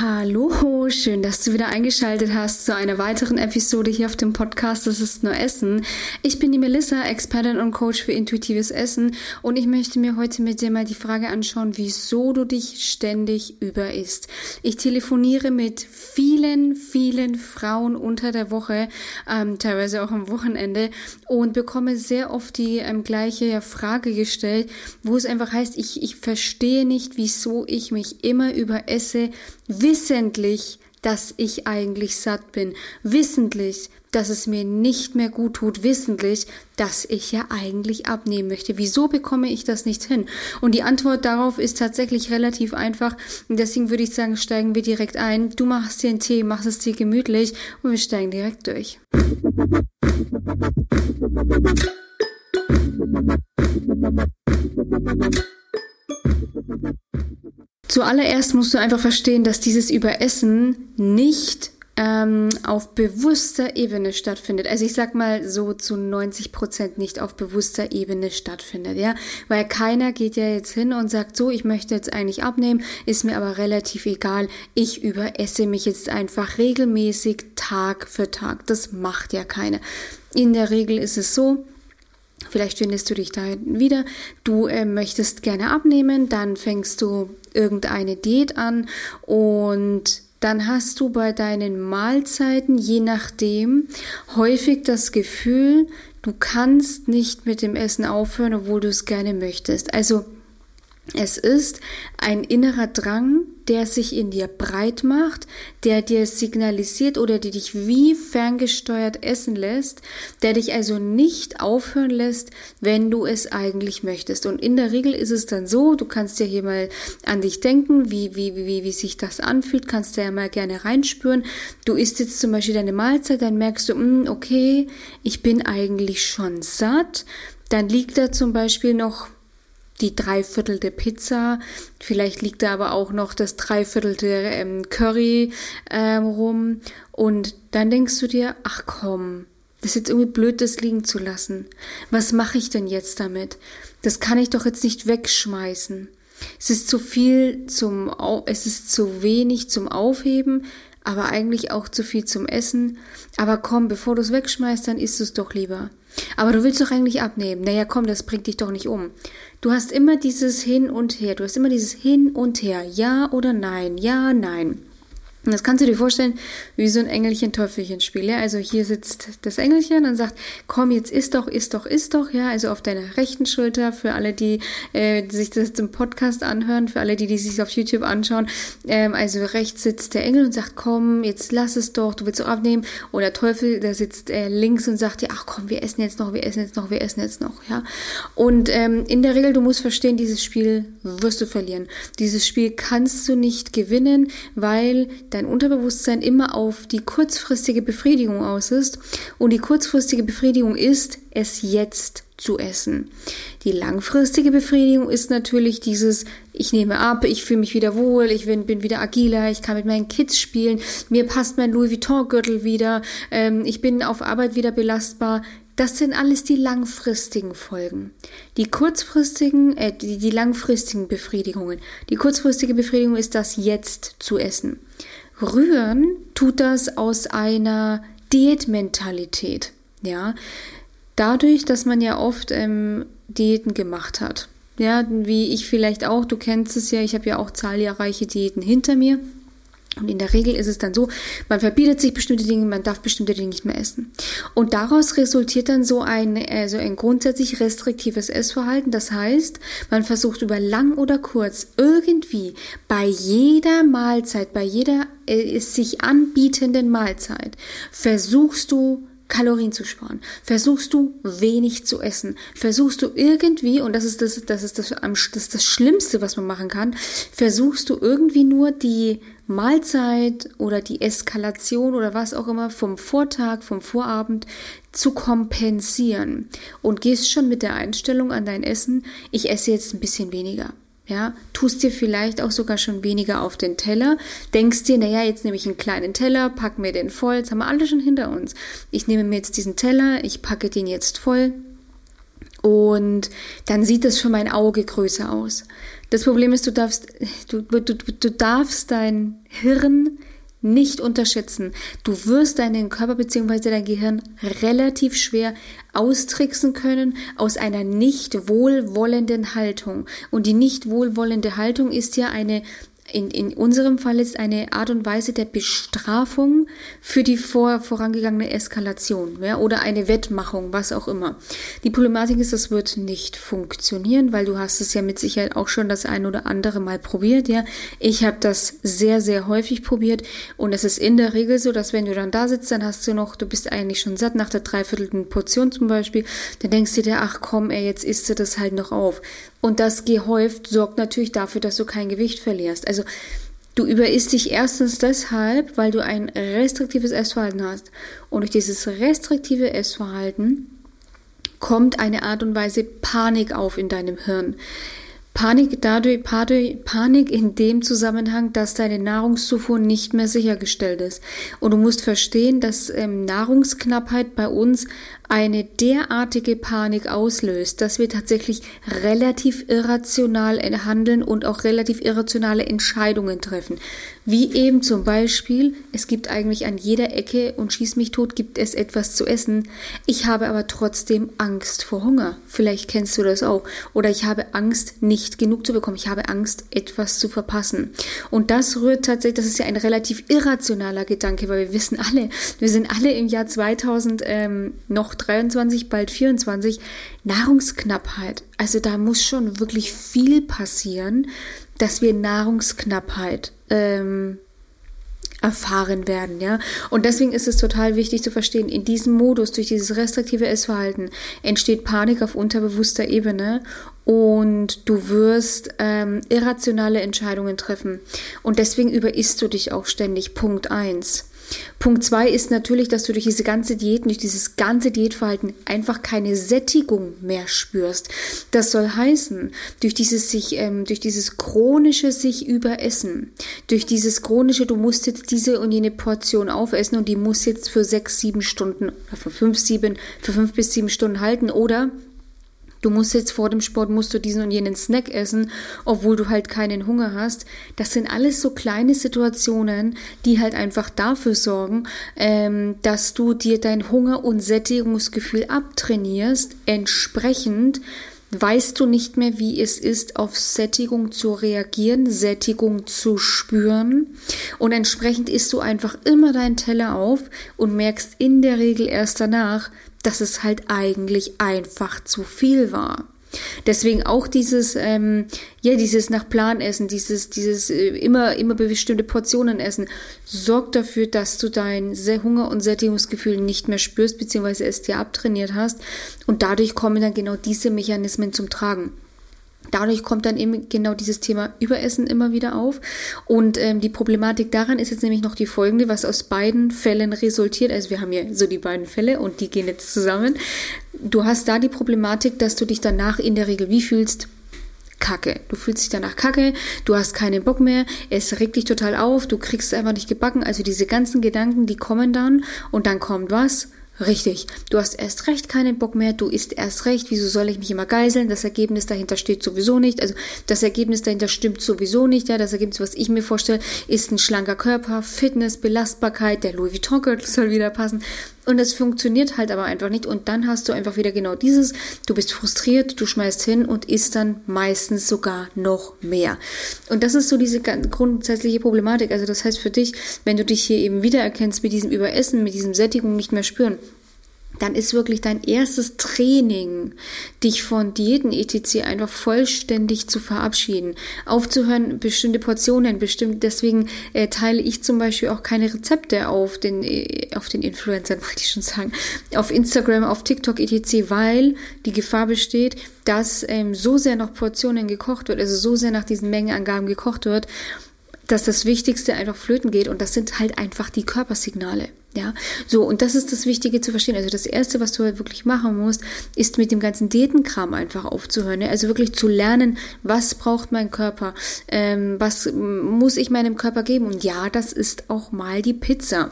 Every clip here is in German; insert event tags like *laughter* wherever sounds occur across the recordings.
Hallo, schön, dass du wieder eingeschaltet hast zu einer weiteren Episode hier auf dem Podcast Das ist nur Essen. Ich bin die Melissa, Expertin und Coach für intuitives Essen und ich möchte mir heute mit dir mal die Frage anschauen, wieso du dich ständig überisst. Ich telefoniere mit vielen, vielen Frauen unter der Woche, ähm, teilweise auch am Wochenende und bekomme sehr oft die ähm, gleiche Frage gestellt, wo es einfach heißt, ich, ich verstehe nicht, wieso ich mich immer überesse, wissentlich, dass ich eigentlich satt bin, wissentlich, dass es mir nicht mehr gut tut, wissentlich, dass ich ja eigentlich abnehmen möchte. Wieso bekomme ich das nicht hin? Und die Antwort darauf ist tatsächlich relativ einfach. Und deswegen würde ich sagen, steigen wir direkt ein. Du machst dir einen Tee, machst es dir gemütlich und wir steigen direkt durch. Zuallererst musst du einfach verstehen, dass dieses Überessen nicht ähm, auf bewusster Ebene stattfindet. Also ich sag mal so zu 90 Prozent nicht auf bewusster Ebene stattfindet, ja, weil keiner geht ja jetzt hin und sagt so, ich möchte jetzt eigentlich abnehmen, ist mir aber relativ egal, ich überesse mich jetzt einfach regelmäßig Tag für Tag. Das macht ja keiner. In der Regel ist es so, Vielleicht findest du dich da wieder. Du äh, möchtest gerne abnehmen, dann fängst du irgendeine Diät an und dann hast du bei deinen Mahlzeiten, je nachdem, häufig das Gefühl, du kannst nicht mit dem Essen aufhören, obwohl du es gerne möchtest. Also es ist ein innerer Drang, der sich in dir breit macht, der dir signalisiert oder der dich wie ferngesteuert essen lässt, der dich also nicht aufhören lässt, wenn du es eigentlich möchtest. Und in der Regel ist es dann so, du kannst ja hier mal an dich denken, wie, wie, wie, wie sich das anfühlt, kannst du ja mal gerne reinspüren. Du isst jetzt zum Beispiel deine Mahlzeit, dann merkst du, mh, hm, okay, ich bin eigentlich schon satt. Dann liegt da zum Beispiel noch die dreiviertelte Pizza, vielleicht liegt da aber auch noch das dreiviertelte ähm, Curry ähm, rum und dann denkst du dir, ach komm, das ist jetzt irgendwie blöd, das liegen zu lassen. Was mache ich denn jetzt damit? Das kann ich doch jetzt nicht wegschmeißen. Es ist zu viel zum, es ist zu wenig zum Aufheben, aber eigentlich auch zu viel zum Essen. Aber komm, bevor du es wegschmeißt, dann isst du es doch lieber. Aber du willst doch eigentlich abnehmen. Naja, komm, das bringt dich doch nicht um. Du hast immer dieses Hin und Her. Du hast immer dieses Hin und Her. Ja oder nein. Ja, nein. Und das kannst du dir vorstellen, wie so ein Engelchen-Teufelchen-Spiel. Ja? Also hier sitzt das Engelchen und sagt, komm, jetzt isst doch, isst doch, isst doch. Ja, also auf deiner rechten Schulter, für alle, die, äh, die sich das im Podcast anhören, für alle, die, die sich auf YouTube anschauen. Ähm, also rechts sitzt der Engel und sagt, komm, jetzt lass es doch, du willst doch abnehmen. Und der Teufel, der sitzt äh, links und sagt dir, ach komm, wir essen jetzt noch, wir essen jetzt noch, wir essen jetzt noch. Ja. Und ähm, in der Regel, du musst verstehen, dieses Spiel wirst du verlieren. Dieses Spiel kannst du nicht gewinnen, weil dein Unterbewusstsein immer auf die kurzfristige Befriedigung aus ist. Und die kurzfristige Befriedigung ist, es jetzt zu essen. Die langfristige Befriedigung ist natürlich dieses, ich nehme ab, ich fühle mich wieder wohl, ich bin, bin wieder agiler, ich kann mit meinen Kids spielen, mir passt mein Louis Vuitton-Gürtel wieder, ähm, ich bin auf Arbeit wieder belastbar. Das sind alles die langfristigen Folgen. Die kurzfristigen, äh, die, die langfristigen Befriedigungen. Die kurzfristige Befriedigung ist das jetzt zu essen. Rühren tut das aus einer Diätmentalität. Ja, dadurch, dass man ja oft ähm, Diäten gemacht hat. Ja, wie ich vielleicht auch, du kennst es ja, ich habe ja auch zahlreiche Diäten hinter mir. Und in der Regel ist es dann so, man verbietet sich bestimmte Dinge, man darf bestimmte Dinge nicht mehr essen. Und daraus resultiert dann so ein, also ein grundsätzlich restriktives Essverhalten. Das heißt, man versucht über lang oder kurz irgendwie bei jeder Mahlzeit, bei jeder äh, sich anbietenden Mahlzeit, versuchst du Kalorien zu sparen. Versuchst du wenig zu essen. Versuchst du irgendwie, und das ist das, das ist das, das, ist das Schlimmste, was man machen kann, versuchst du irgendwie nur die Mahlzeit oder die Eskalation oder was auch immer vom Vortag, vom Vorabend zu kompensieren und gehst schon mit der Einstellung an dein Essen, ich esse jetzt ein bisschen weniger. Ja, tust dir vielleicht auch sogar schon weniger auf den Teller, denkst dir, naja, jetzt nehme ich einen kleinen Teller, pack mir den voll, das haben wir alle schon hinter uns. Ich nehme mir jetzt diesen Teller, ich packe den jetzt voll und dann sieht es für mein Auge größer aus. Das Problem ist, du darfst, du, du, du darfst dein Hirn nicht unterschätzen. Du wirst deinen Körper bzw. dein Gehirn relativ schwer austricksen können aus einer nicht wohlwollenden Haltung. Und die nicht wohlwollende Haltung ist ja eine in, in unserem Fall ist eine Art und Weise der Bestrafung für die vor, vorangegangene Eskalation ja, oder eine Wettmachung, was auch immer. Die Problematik ist, das wird nicht funktionieren, weil du hast es ja mit Sicherheit auch schon das ein oder andere Mal probiert. Ja, Ich habe das sehr, sehr häufig probiert und es ist in der Regel so, dass wenn du dann da sitzt, dann hast du noch, du bist eigentlich schon satt nach der dreiviertelten Portion zum Beispiel, dann denkst du dir, ach komm, ey, jetzt isst du das halt noch auf. Und das gehäuft sorgt natürlich dafür, dass du kein Gewicht verlierst. Also du überisst dich erstens deshalb, weil du ein restriktives Essverhalten hast. Und durch dieses restriktive Essverhalten kommt eine Art und Weise Panik auf in deinem Hirn. Panik dadurch, Panik in dem Zusammenhang, dass deine Nahrungszufuhr nicht mehr sichergestellt ist. Und du musst verstehen, dass ähm, Nahrungsknappheit bei uns eine derartige Panik auslöst, dass wir tatsächlich relativ irrational handeln und auch relativ irrationale Entscheidungen treffen. Wie eben zum Beispiel, es gibt eigentlich an jeder Ecke und schieß mich tot, gibt es etwas zu essen. Ich habe aber trotzdem Angst vor Hunger. Vielleicht kennst du das auch. Oder ich habe Angst, nicht genug zu bekommen. Ich habe Angst, etwas zu verpassen. Und das rührt tatsächlich, das ist ja ein relativ irrationaler Gedanke, weil wir wissen alle, wir sind alle im Jahr 2000 ähm, noch 23, bald 24, Nahrungsknappheit. Also da muss schon wirklich viel passieren, dass wir Nahrungsknappheit ähm, erfahren werden, ja. Und deswegen ist es total wichtig zu verstehen, in diesem Modus, durch dieses restriktive Essverhalten, entsteht Panik auf unterbewusster Ebene und du wirst ähm, irrationale Entscheidungen treffen. Und deswegen überisst du dich auch ständig. Punkt eins. Punkt zwei ist natürlich, dass du durch diese ganze Diät, durch dieses ganze Diätverhalten einfach keine Sättigung mehr spürst. Das soll heißen, durch dieses sich, ähm, durch dieses chronische sich überessen, durch dieses chronische, du musst jetzt diese und jene Portion aufessen und die muss jetzt für sechs, sieben Stunden, für fünf, sieben, für fünf bis sieben Stunden halten oder du musst jetzt vor dem Sport, musst du diesen und jenen Snack essen, obwohl du halt keinen Hunger hast. Das sind alles so kleine Situationen, die halt einfach dafür sorgen, ähm, dass du dir dein Hunger- und Sättigungsgefühl abtrainierst, entsprechend weißt du nicht mehr, wie es ist, auf Sättigung zu reagieren, Sättigung zu spüren. Und entsprechend isst du einfach immer deinen Teller auf und merkst in der Regel erst danach, dass es halt eigentlich einfach zu viel war. Deswegen auch dieses, ähm, ja, dieses nach Plan essen, dieses, dieses äh, immer, immer bestimmte Portionen essen, sorgt dafür, dass du dein Hunger- und Sättigungsgefühl nicht mehr spürst, beziehungsweise es dir abtrainiert hast. Und dadurch kommen dann genau diese Mechanismen zum Tragen. Dadurch kommt dann eben genau dieses Thema Überessen immer wieder auf. Und ähm, die Problematik daran ist jetzt nämlich noch die folgende, was aus beiden Fällen resultiert. Also wir haben hier so die beiden Fälle und die gehen jetzt zusammen. Du hast da die Problematik, dass du dich danach in der Regel wie fühlst? Kacke. Du fühlst dich danach kacke, du hast keinen Bock mehr, es regt dich total auf, du kriegst es einfach nicht gebacken. Also diese ganzen Gedanken, die kommen dann und dann kommt was? Richtig. Du hast erst recht keinen Bock mehr, du isst erst recht, wieso soll ich mich immer geiseln? Das Ergebnis dahinter steht sowieso nicht. Also das Ergebnis dahinter stimmt sowieso nicht. Ja, das Ergebnis, was ich mir vorstelle, ist ein schlanker Körper, Fitness, Belastbarkeit, der Louis Vuitton-Gürtel soll wieder passen. Und es funktioniert halt aber einfach nicht. Und dann hast du einfach wieder genau dieses, du bist frustriert, du schmeißt hin und isst dann meistens sogar noch mehr. Und das ist so diese grundsätzliche Problematik. Also das heißt für dich, wenn du dich hier eben wiedererkennst mit diesem Überessen, mit diesem Sättigung nicht mehr spüren, dann ist wirklich dein erstes Training, dich von Diäten etc. einfach vollständig zu verabschieden, aufzuhören, bestimmte Portionen, bestimmt, deswegen äh, teile ich zum Beispiel auch keine Rezepte auf den, äh, auf den Influencern, *laughs* wollte ich schon sagen, auf Instagram, auf TikTok etc., weil die Gefahr besteht, dass ähm, so sehr nach Portionen gekocht wird, also so sehr nach diesen Mengenangaben gekocht wird, dass das Wichtigste einfach flöten geht und das sind halt einfach die Körpersignale. Ja, so, und das ist das Wichtige zu verstehen. Also das Erste, was du halt wirklich machen musst, ist mit dem ganzen Diätenkram einfach aufzuhören. Ja? Also wirklich zu lernen, was braucht mein Körper, ähm, was muss ich meinem Körper geben. Und ja, das ist auch mal die Pizza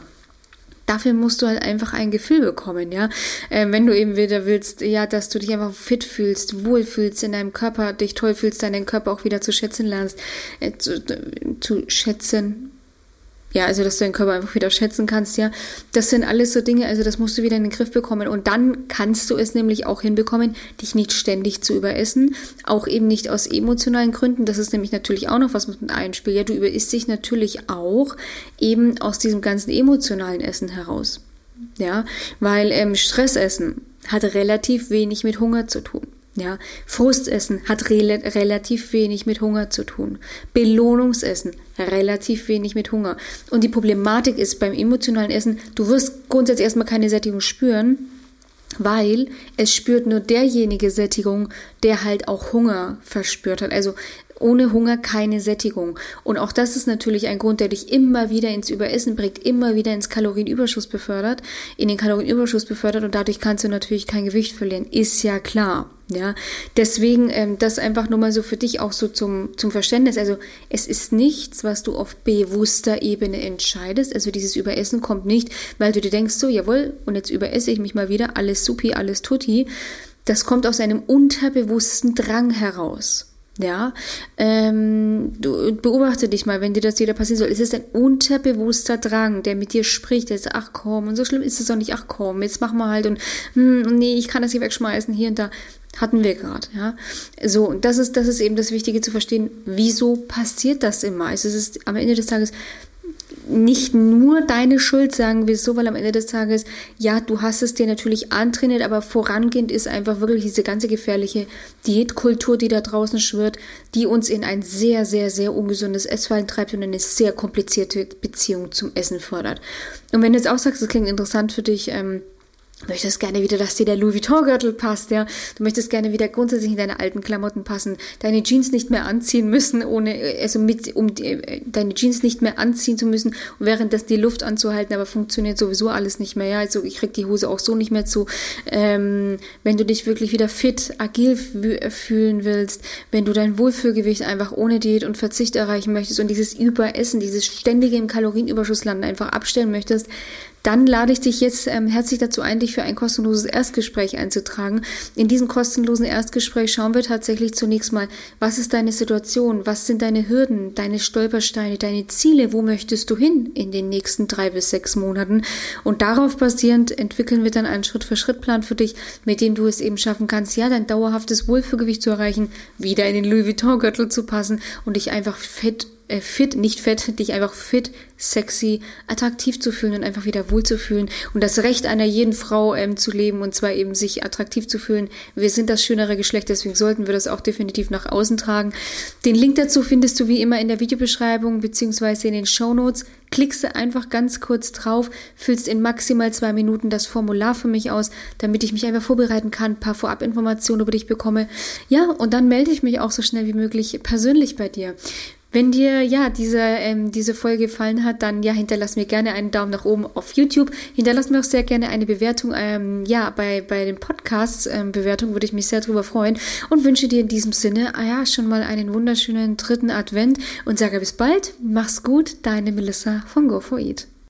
Dafür musst du halt einfach ein Gefühl bekommen, ja. Ähm, wenn du eben wieder willst, ja, dass du dich einfach fit fühlst, wohl fühlst in deinem Körper, dich toll fühlst, deinen Körper auch wieder zu schätzen lernst, äh, zu, zu schätzen, ja, also dass du deinen Körper einfach wieder schätzen kannst, ja. Das sind alles so Dinge, also das musst du wieder in den Griff bekommen. Und dann kannst du es nämlich auch hinbekommen, dich nicht ständig zu überessen. Auch eben nicht aus emotionalen Gründen. Das ist nämlich natürlich auch noch was mit einspielt. Ja, du überisst dich natürlich auch eben aus diesem ganzen emotionalen Essen heraus. Ja, weil ähm, Stressessen hat relativ wenig mit Hunger zu tun. Ja, Frustessen hat re relativ wenig mit Hunger zu tun. Belohnungsessen relativ wenig mit Hunger. Und die Problematik ist beim emotionalen Essen, du wirst grundsätzlich erstmal keine Sättigung spüren, weil es spürt nur derjenige Sättigung, der halt auch Hunger verspürt hat. Also ohne Hunger keine Sättigung. Und auch das ist natürlich ein Grund, der dich immer wieder ins Überessen bringt, immer wieder ins Kalorienüberschuss befördert, in den Kalorienüberschuss befördert und dadurch kannst du natürlich kein Gewicht verlieren. Ist ja klar. Ja, deswegen ähm, das einfach nur mal so für dich auch so zum, zum Verständnis. Also es ist nichts, was du auf bewusster Ebene entscheidest. Also dieses Überessen kommt nicht, weil du dir denkst, so jawohl, und jetzt überesse ich mich mal wieder, alles supi, alles tutti. Das kommt aus einem unterbewussten Drang heraus. Ja, ähm, du beobachte dich mal, wenn dir das wieder passieren soll. Es ist ein unterbewusster Drang, der mit dir spricht. Der sagt, ach komm, und so schlimm ist es doch nicht. Ach komm, jetzt machen wir halt und hm, nee, ich kann das hier wegschmeißen, hier und da. Hatten wir gerade, ja. So, und das ist, das ist eben das Wichtige zu verstehen. Wieso passiert das immer? Also es ist am Ende des Tages nicht nur deine Schuld, sagen wir so, weil am Ende des Tages, ja, du hast es dir natürlich antrainiert, aber vorangehend ist einfach wirklich diese ganze gefährliche Diätkultur, die da draußen schwirrt, die uns in ein sehr, sehr, sehr ungesundes Essverhalten treibt und eine sehr komplizierte Beziehung zum Essen fördert. Und wenn du jetzt auch sagst, es klingt interessant für dich, ähm, möchtest gerne wieder, dass dir der Louis Vuitton-Gürtel passt, ja. Du möchtest gerne wieder grundsätzlich in deine alten Klamotten passen, deine Jeans nicht mehr anziehen müssen, ohne, also mit, um äh, deine Jeans nicht mehr anziehen zu müssen und während das die Luft anzuhalten, aber funktioniert sowieso alles nicht mehr, ja. Also ich krieg die Hose auch so nicht mehr zu. Ähm, wenn du dich wirklich wieder fit, agil fühlen willst, wenn du dein Wohlfühlgewicht einfach ohne Diät und Verzicht erreichen möchtest und dieses Überessen, dieses ständige im Kalorienüberschuss landen einfach abstellen möchtest, dann lade ich dich jetzt ähm, herzlich dazu ein, dich für ein kostenloses Erstgespräch einzutragen. In diesem kostenlosen Erstgespräch schauen wir tatsächlich zunächst mal, was ist deine Situation, was sind deine Hürden, deine Stolpersteine, deine Ziele, wo möchtest du hin in den nächsten drei bis sechs Monaten. Und darauf basierend entwickeln wir dann einen Schritt-für-Schritt-Plan für dich, mit dem du es eben schaffen kannst, ja, dein dauerhaftes Wohlfühlgewicht zu erreichen, wieder in den Louis Vuitton-Gürtel zu passen und dich einfach fett äh, fit, nicht fett, dich einfach fit, sexy, attraktiv zu fühlen und einfach wieder wohl zu fühlen und das Recht einer jeden Frau ähm, zu leben und zwar eben sich attraktiv zu fühlen. Wir sind das schönere Geschlecht, deswegen sollten wir das auch definitiv nach außen tragen. Den Link dazu findest du wie immer in der Videobeschreibung beziehungsweise in den Show Notes. Klickst du einfach ganz kurz drauf, füllst in maximal zwei Minuten das Formular für mich aus, damit ich mich einfach vorbereiten kann, ein paar Vorabinformationen über dich bekomme. Ja, und dann melde ich mich auch so schnell wie möglich persönlich bei dir. Wenn dir ja diese, ähm, diese Folge gefallen hat, dann ja, hinterlass mir gerne einen Daumen nach oben auf YouTube. Hinterlass mir auch sehr gerne eine Bewertung, ähm, ja, bei, bei den Podcasts, ähm, Bewertung würde ich mich sehr drüber freuen und wünsche dir in diesem Sinne, ah ja, schon mal einen wunderschönen dritten Advent und sage bis bald, mach's gut, deine Melissa von Go4Eat.